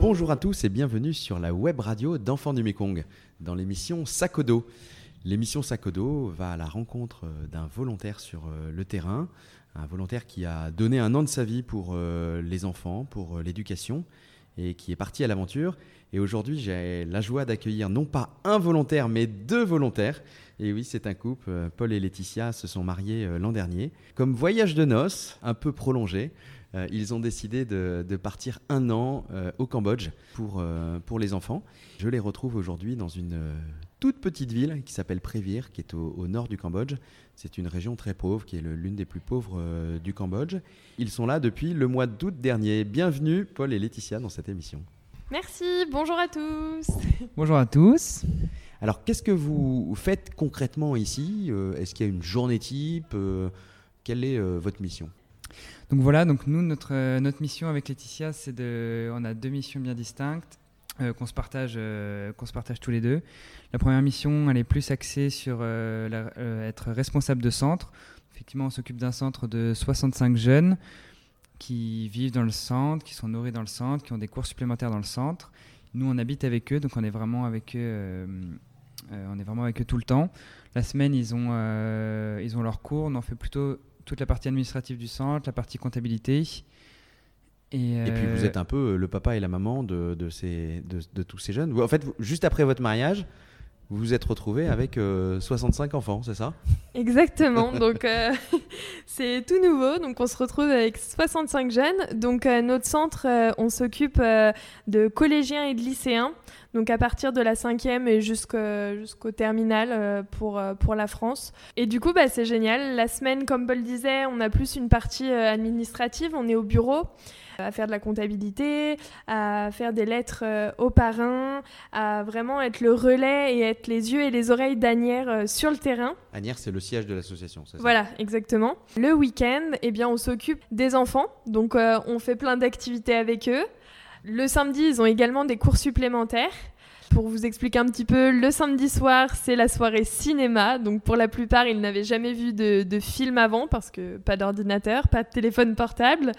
Bonjour à tous et bienvenue sur la web radio d'Enfants du Mekong dans l'émission Sakodo. L'émission Sakodo va à la rencontre euh, d'un volontaire sur euh, le terrain, un volontaire qui a donné un an de sa vie pour euh, les enfants, pour l'éducation et qui est parti à l'aventure. Et aujourd'hui, j'ai la joie d'accueillir non pas un volontaire, mais deux volontaires. Et oui, c'est un couple. Paul et Laetitia se sont mariés l'an dernier. Comme voyage de noces, un peu prolongé, ils ont décidé de, de partir un an au Cambodge pour, pour les enfants. Je les retrouve aujourd'hui dans une toute petite ville qui s'appelle Prévir, qui est au, nord du Cambodge. C'est une région très pauvre, qui est l'une des plus pauvres euh, du Cambodge. Ils sont là depuis le mois d'août dernier. Bienvenue Paul et Laetitia dans cette émission. Merci, bonjour à tous. Bonjour à tous. Alors qu'est-ce que vous faites concrètement ici? Euh, Est-ce qu'il y a une journée type? Euh, Quelle est votre mission? Donc voilà, donc nous, notre, notre mission avec Laetitia, c'est de. On a deux missions bien distinctes. Euh, qu'on se partage euh, qu'on se partage tous les deux. La première mission, elle est plus axée sur euh, être responsable de centre. Effectivement, on s'occupe d'un centre de 65 jeunes qui vivent dans le centre, qui sont nourris dans le centre, qui ont des cours supplémentaires dans le centre. Nous, on habite avec eux, donc on est vraiment avec eux. on est vraiment avec eux tout le temps. La semaine, ils ont, ils ont leurs cours. On en fait plutôt toute la partie administrative du centre, la partie comptabilité. Et, puis vous euh, êtes un peu euh, le papa et la maman de, de, ces, de, tous ces jeunes. En fait, juste après votre mariage, vous vous êtes retrouvé avec 65 euh, enfants, c'est ça? Exactement. Donc c'est tout nouveau. Donc on se retrouve avec 65 jeunes. Donc notre centre, on s'occupe de collégiens et de lycéens. Donc à partir de la cinquième et jusqu'au terminal pour, la France. Et du coup, bah, c'est génial. La semaine, comme Paul disait, on a plus une partie administrative. On est au bureau à faire de la comptabilité, à faire des lettres euh, aux parrains, à vraiment être le relais et être les yeux et les oreilles d'Anière euh, sur le terrain. C'est le siège de l'association, Voilà, exactement. Le week-end, eh bien, on s'occupe des enfants, donc euh, on fait plein d'activités avec eux. Le samedi, ils ont également des cours supplémentaires. Pour vous expliquer un petit peu, le samedi soir, c'est la soirée cinéma. Donc pour la plupart, ils n'avaient jamais vu de film avant parce que pas d'ordinateur, pas de téléphone portable.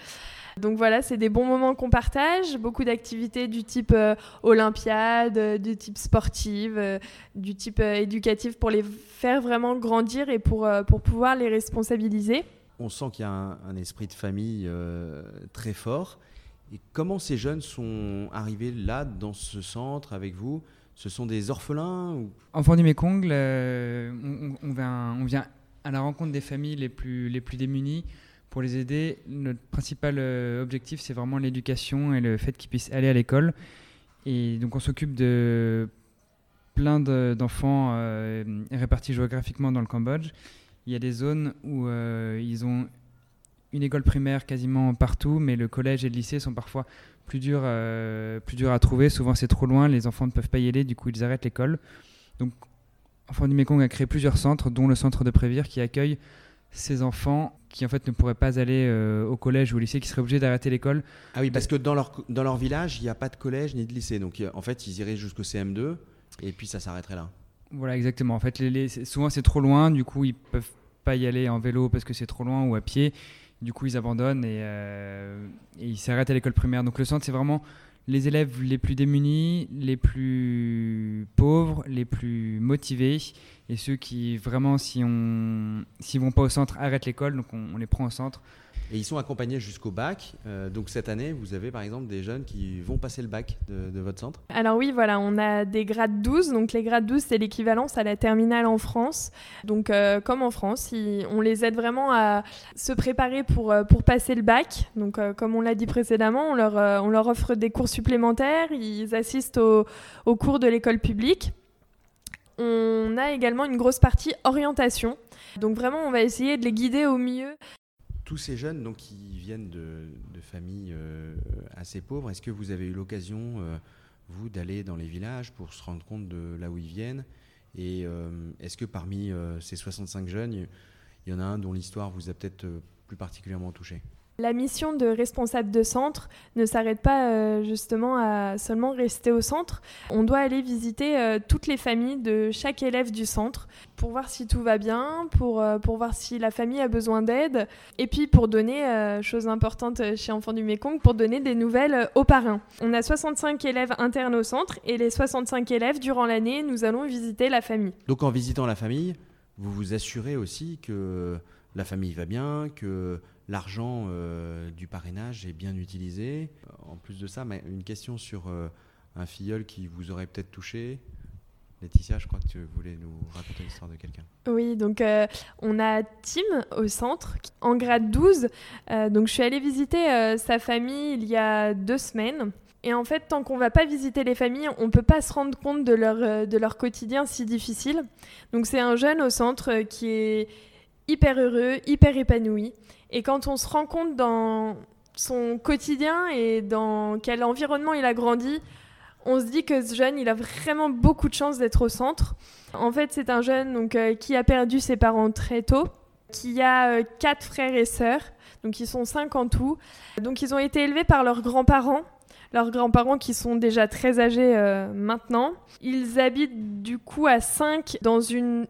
Donc voilà, c'est des bons moments qu'on partage, beaucoup d'activités du type euh, olympiade, euh, du type sportive, euh, du type éducatif pour les faire vraiment grandir et pour, pour pouvoir les responsabiliser. On sent qu'il y a un, esprit de famille très fort. Et comment ces jeunes sont arrivés là, dans ce centre, avec vous? Ce sont des orphelins ou... Enfants du Mékong, on, on, vient, on vient à la rencontre des familles les plus, les plus démunies pour les aider, notre principal euh, objectif, c'est vraiment l'éducation et le fait qu'ils puissent aller à l'école. Et donc, on s'occupe de plein d'enfants euh, répartis géographiquement dans le Cambodge. Il y a des zones où euh, ils ont une école primaire quasiment partout, mais le collège et le lycée sont parfois plus durs, plus durs à trouver. Souvent, c'est trop loin, les enfants ne peuvent pas y aller, du coup, ils arrêtent l'école. Donc, Enfants du Mekong a créé plusieurs centres, dont le centre de Prévire qui accueille ces enfants qui en fait ne pourraient pas aller euh, au collège ou au lycée, qui seraient obligés d'arrêter l'école. Ah oui, parce que dans leur, dans leur village, il n'y a pas de collège ni de lycée. Donc en fait, ils iraient jusqu'au CM2 et puis ça s'arrêterait là. Voilà, exactement. En fait, les, souvent c'est trop loin, du coup ils peuvent pas y aller en vélo parce que c'est trop loin ou à pied. Du coup, ils abandonnent et, euh, et ils s'arrêtent à l'école primaire. Donc le centre, c'est vraiment les élèves les plus démunis, les plus pauvres, les plus motivés et ceux qui vraiment, si on s'ils vont pas au centre, arrêtent l'école. Donc on, les prend au centre. Et ils sont accompagnés jusqu'au bac. Euh, donc cette année, vous avez par exemple des jeunes qui vont passer le bac de, votre centre Alors oui, voilà, on a des grades 12. Donc les grades 12, c'est l'équivalence à la terminale en France. Donc euh, comme en France, on les aide vraiment à se préparer pour, euh, pour passer le bac. Donc comme on l'a dit précédemment, on leur, on leur offre des cours supplémentaires. Ils assistent aux au cours de l'école publique on a également une grosse partie orientation. Donc vraiment, on va essayer de les guider au mieux. Tous ces jeunes donc, qui viennent de, familles euh, assez pauvres, est-ce que vous avez eu l'occasion, euh, vous, d'aller dans les villages pour se rendre compte de là où ils viennent? Et euh, est-ce que parmi ces 65 jeunes, il y en a un dont l'histoire vous a peut-être plus particulièrement touché? La mission de responsable de centre ne s'arrête pas euh, justement à seulement rester au centre. On doit aller visiter euh, toutes les familles de chaque élève du centre pour voir si tout va bien, pour, euh, pour voir si la famille a besoin d'aide, et puis pour donner, chose importante chez Enfants du Mékong, pour donner des nouvelles aux parrains. On a 65 élèves internes au centre, et les 65 élèves, durant l'année, nous allons visiter la famille. Donc en visitant la famille, vous vous assurez aussi que la famille va bien, que l'argent euh, du parrainage est bien utilisé. En plus de ça, une question sur euh, un filleul qui vous aurait peut-être touché. Laetitia, je crois que tu voulais nous raconter l'histoire de quelqu'un. Oui, donc euh, on a Tim au centre, en grade 12. donc je suis allée visiter sa famille il y a deux semaines. Et en fait, tant qu'on va pas visiter les familles, on peut pas se rendre compte de leur, de leur quotidien si difficile. Donc c'est un jeune au centre qui est hyper heureux, hyper épanoui. Et quand on se rend compte dans son quotidien et dans quel environnement il a grandi, on se dit que ce jeune, il a vraiment beaucoup de chance d'être au centre. En fait, c'est un jeune donc, euh, qui a perdu ses parents très tôt, qui a euh, quatre frères et sœurs, donc ils sont cinq en tout. Donc ils ont été élevés par leurs grands-parents, leurs grands-parents qui sont déjà très âgés euh, maintenant. Ils habitent du coup à cinq dans une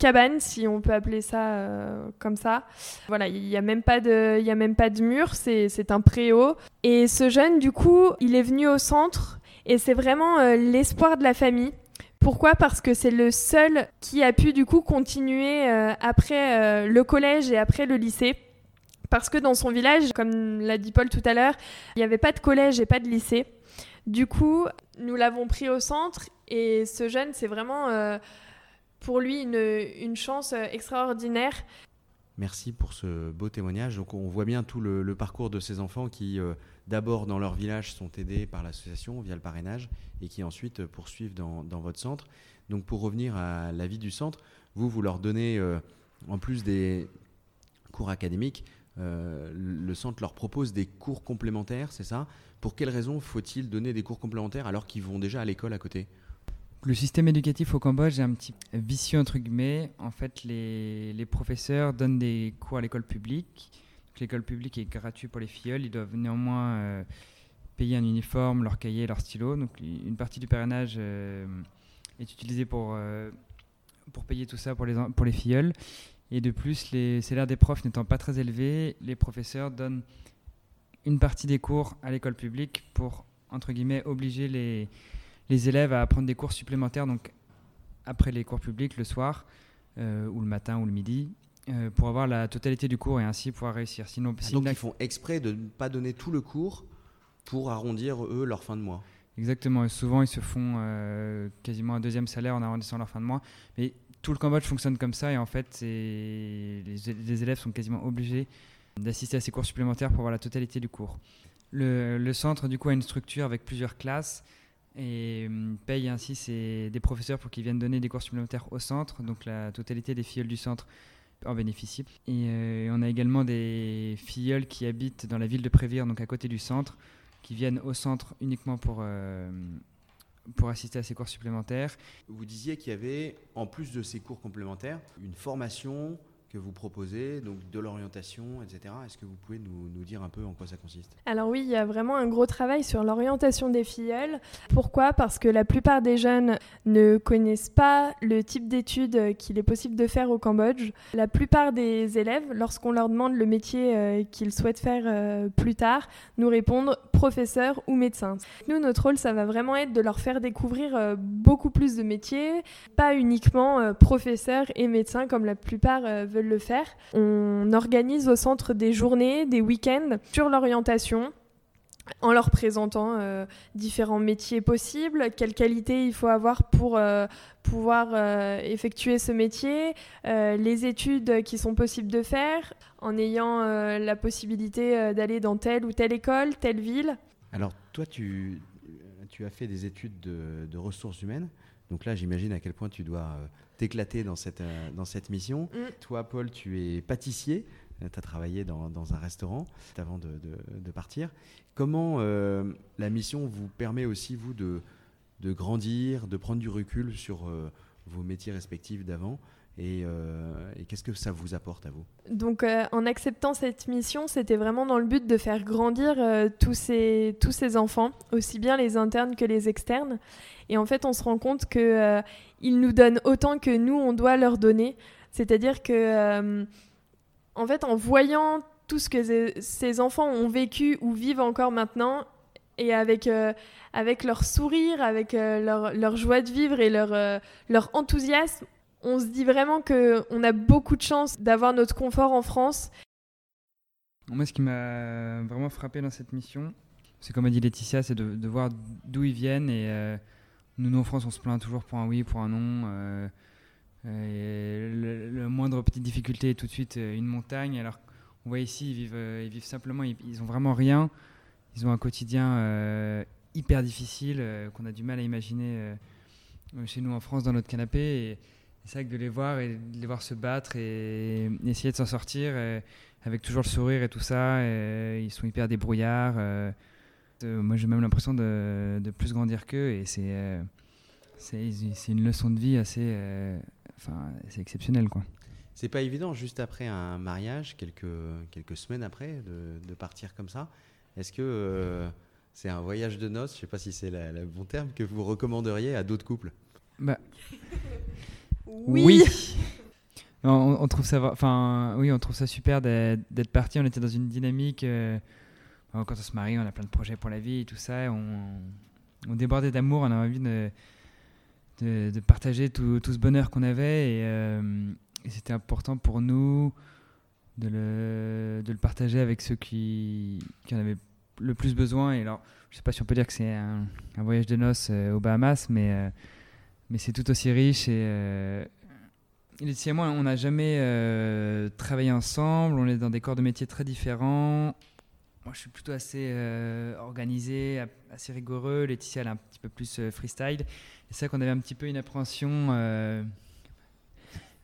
cabane, si on peut appeler ça euh, comme ça. Voilà, il n'y a même pas de, a même pas de mur, c'est un préau. Et ce jeune, du coup, il est venu au centre et c'est vraiment euh, l'espoir de la famille. Pourquoi? Parce que c'est le seul qui a pu du coup continuer euh, après le collège et après le lycée. Parce que dans son village, comme l'a dit Paul tout à l'heure, il n'y avait pas de collège et pas de lycée. Du coup, nous l'avons pris au centre et ce jeune, c'est vraiment pour lui une, chance euh, extraordinaire. Merci pour ce beau témoignage. Donc on voit bien tout le, parcours de ces enfants qui, euh, d'abord dans leur village, sont aidés par l'association via le parrainage et qui ensuite poursuivent dans, votre centre. Donc pour revenir à la vie du centre, vous, vous leur donnez, euh, en plus des cours académiques, le centre leur propose des cours complémentaires, c'est ça? Pour quelles raisons faut-il donner des cours complémentaires alors qu'ils vont déjà à l'école à côté? Le système éducatif au Cambodge est un petit vicieux entre guillemets. En fait, les, les professeurs donnent des cours à l'école publique. L'école publique est gratuite pour les filleuls. Ils doivent néanmoins euh, payer un uniforme, leur cahier, leur stylo. Donc, une partie du parrainage euh, est utilisée pour, euh, pour payer tout ça pour les, pour les. Et de plus, les salaires des profs n'étant pas très élevés, les professeurs donnent une partie des cours à l'école publique pour, entre guillemets, obliger les, les élèves à apprendre des cours supplémentaires, donc après les cours publics, le soir, euh, ou le matin, ou le midi, euh, pour avoir la totalité du cours et ainsi pouvoir réussir. Sinon, ah, donc ils font exprès de ne pas donner tout le cours pour arrondir, eux, leur fin de mois. Exactement. souvent, ils se font euh, quasiment un deuxième salaire en arrondissant leur fin de mois. Mais tout le Cambodge fonctionne comme ça et en fait, les, les, élèves sont quasiment obligés d'assister à ces cours supplémentaires pour avoir la totalité du cours. Le, le, centre, du coup, a une structure avec plusieurs classes et hum, paye ainsi des professeurs pour qu'ils viennent donner des cours supplémentaires au centre. Donc la totalité des filleuls du centre en bénéficient. Et euh, on a également des filleuls qui habitent dans la ville de Prévire, donc à côté du centre, qui viennent au centre uniquement pour, euh, pour assister à ces cours supplémentaires. Vous disiez qu'il y avait, en plus de ces cours complémentaires, une formation que vous proposez, donc de l'orientation, etc. Est-ce que vous pouvez nous, dire un peu en quoi ça consiste? Alors oui, il y a vraiment un gros travail sur l'orientation des filleuls. Pourquoi? Parce que la plupart des jeunes ne connaissent pas le type d'études qu'il est possible de faire au Cambodge. La plupart des élèves, lorsqu'on leur demande le métier euh, qu'ils souhaitent faire euh, plus tard, nous répondent professeur ou médecin. Nous, notre rôle, ça va vraiment être de leur faire découvrir euh, beaucoup plus de métiers, pas uniquement professeur et médecin comme la plupart veulent le faire. On organise au centre des journées, des week-ends sur l'orientation en leur présentant euh, différents métiers possibles, quelles qualités il faut avoir pour euh, pouvoir euh, effectuer ce métier, les études qui sont possibles de faire, en ayant la possibilité d'aller dans telle ou telle école, telle ville. Alors toi, tu, tu as fait des études de, de ressources humaines, donc là j'imagine à quel point tu dois t'éclater dans cette, dans cette mission. Mm. Toi, Paul, tu es pâtissier. Tu as travaillé dans, un restaurant avant de, partir. Comment euh, la mission vous permet aussi, vous, de, grandir, de prendre du recul sur euh, vos métiers respectifs d'avant et, et qu'est-ce que ça vous apporte à vous? Donc en acceptant cette mission, c'était vraiment dans le but de faire grandir tous, ces, tous ces enfants, aussi bien les internes que les externes. Et en fait, on se rend compte qu'ils nous donnent autant que nous, on doit leur donner. C'est-à-dire que, en fait, en voyant tout ce que ces enfants ont vécu ou vivent encore maintenant, et avec, euh, avec leur sourire, avec euh, leur, leur, joie de vivre et leur, euh, leur enthousiasme, on se dit vraiment qu'on a beaucoup de chance d'avoir notre confort en France. Moi, ce qui m'a vraiment frappé dans cette mission, c'est comme a dit Laetitia, c'est de, de, voir d'où ils viennent. Et nous, nous, en France, on se plaint toujours pour un oui, pour un non. Et le, moindre petite difficulté est tout de suite une montagne. Alors on voit ici, ils vivent, euh, ils vivent simplement, ils, ils, ont vraiment rien. Ils ont un quotidien euh, hyper difficile euh, qu'on a du mal à imaginer chez nous en France dans notre canapé. C'est vrai que de les voir et de les voir se battre et, essayer de s'en sortir avec toujours le sourire et tout ça, ils sont hyper débrouillards. moi, j'ai même l'impression de, plus grandir qu'eux et c'est une leçon de vie assez, enfin, c'est exceptionnel quoi. C'est pas évident, juste après un mariage, quelques, quelques semaines après, de, de partir comme ça. Est-ce que euh, c'est un voyage de noces, je sais pas si c'est le bon terme, que vous recommanderiez à d'autres couples? Bah. Oui, on, trouve ça, enfin, oui, on trouve ça super d'être parti. On était dans une dynamique. Euh, quand on se marie, on a plein de projets pour la vie et tout ça. On, on débordait d'amour, on a envie de, de, partager tout, tout, ce bonheur qu'on avait. Et, euh, et c'était important pour nous de le, de le, partager avec ceux qui, qui, en avaient le plus besoin. Et alors, je ne sais pas si on peut dire que c'est un, voyage de noces euh, aux Bahamas, mais, euh, mais c'est tout aussi riche. Et, euh, et moi, on n'a jamais travaillé ensemble. On est dans des corps de métier très différents. Moi, je suis plutôt assez organisé, assez rigoureux. Laetitia, elle est un petit peu plus freestyle. Et c'est vrai qu'on avait un petit peu une appréhension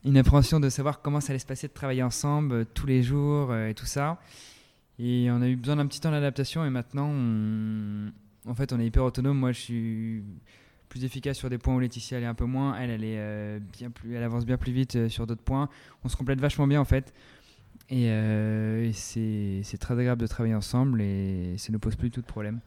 une appréhension de savoir comment ça allait se passer de travailler ensemble euh, tous les jours euh, et tout ça. Et on a eu besoin d'un petit temps d'adaptation et maintenant, en fait, on est hyper autonome. Moi, je suis plus efficace sur des points où Laetitia elle est un peu moins. Elle, elle est euh, bien plus, elle avance bien plus vite sur d'autres points. On se complète vachement bien en fait. Et, et c'est très agréable de travailler ensemble et ça ne pose plus tout de problème.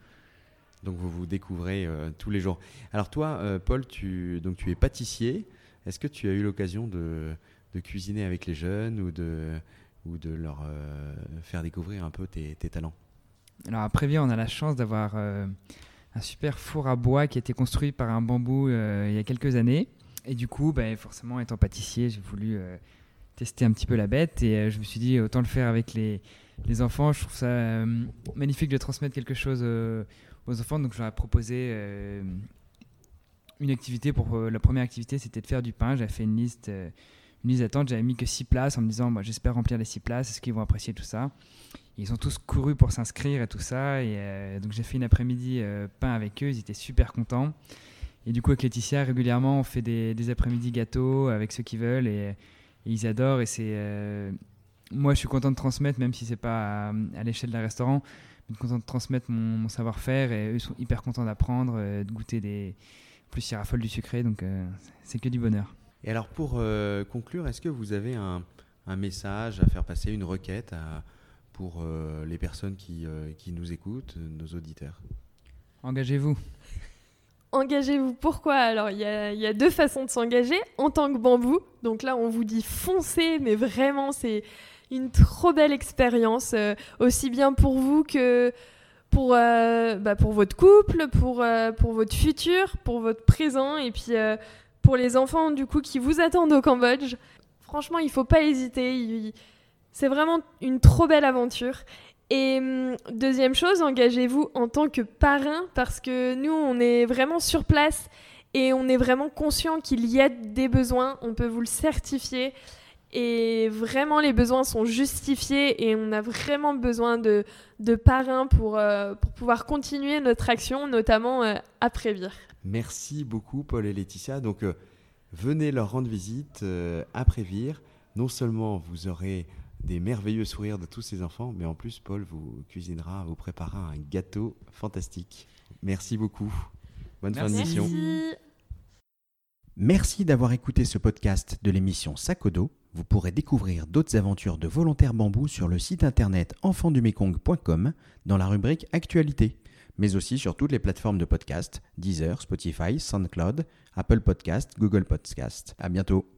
Donc vous vous découvrez tous les jours. Alors toi, Paul, tu, donc tu es pâtissier. Est-ce que tu as eu l'occasion de, cuisiner avec les jeunes ou de, ou de leur euh, faire découvrir un peu tes, talents? Alors à Prévier, on a la chance d'avoir euh, un super four à bois qui a été construit par un bambou euh, il y a quelques années. Et du coup, bah, forcément, étant pâtissier, j'ai voulu tester un petit peu la bête et je me suis dit autant le faire avec les, les enfants. Je trouve ça magnifique de transmettre quelque chose aux enfants. Donc je leur ai proposé une activité pour euh, la première activité, c'était de faire du pain. J'avais fait une liste, euh, une liste d'attente. J'avais mis que 6 places en me disant, bah, j'espère remplir les 6 places. Est-ce qu'ils vont apprécier tout ça? Ils ont tous couru pour s'inscrire et tout ça. Et euh, donc j'ai fait une après-midi pain avec eux. Ils étaient super contents. Et du coup, avec Laetitia, régulièrement, on fait des, des après-midi gâteaux avec ceux qui veulent et, ils adorent. Et c'est moi, je suis content de transmettre, même si c'est pas à, l'échelle d'un restaurant, mais content de transmettre mon, mon savoir-faire. Et eux sont hyper contents d'apprendre, de goûter des plus, il raffole du sucré, donc euh, c'est que du bonheur. Et alors, pour euh, conclure, est-ce que vous avez un, message à faire passer, une requête pour euh, les personnes qui, qui nous écoutent, nos auditeurs? Engagez-vous. Engagez-vous. Pourquoi Alors, il y, a, deux façons de s'engager. En tant que bambou, donc là, on vous dit foncez, mais vraiment, c'est une trop belle expérience, aussi bien pour vous que pour, euh, bah, pour votre couple, pour, euh, pour votre futur, pour votre présent et puis euh, pour les enfants du coup qui vous attendent au Cambodge. Franchement, il faut pas hésiter. C'est vraiment une trop belle aventure. Et hum, deuxième chose, engagez-vous en tant que parrain parce que nous, on est vraiment sur place et on est vraiment conscient qu'il y a des besoins. On peut vous le certifier. Et vraiment, les besoins sont justifiés et on a vraiment besoin de, de parrains pour, euh, pour pouvoir continuer notre action, notamment euh, à Prévire. Merci beaucoup, Paul et Laetitia. Donc, euh, venez leur rendre visite à Prévire. Non seulement vous aurez des merveilleux sourires de tous ces enfants, mais en plus, Paul vous cuisinera, vous préparera un gâteau fantastique. Merci beaucoup. Bonne fin de mission. Merci d'avoir écouté ce podcast de l'émission Sakodo. Vous pourrez découvrir d'autres aventures de volontaires bambou sur le site internet enfandumekong.com dans la rubrique Actualité, mais aussi sur toutes les plateformes de podcast Deezer, Spotify, SoundCloud, Apple Podcast, Google Podcast. À bientôt.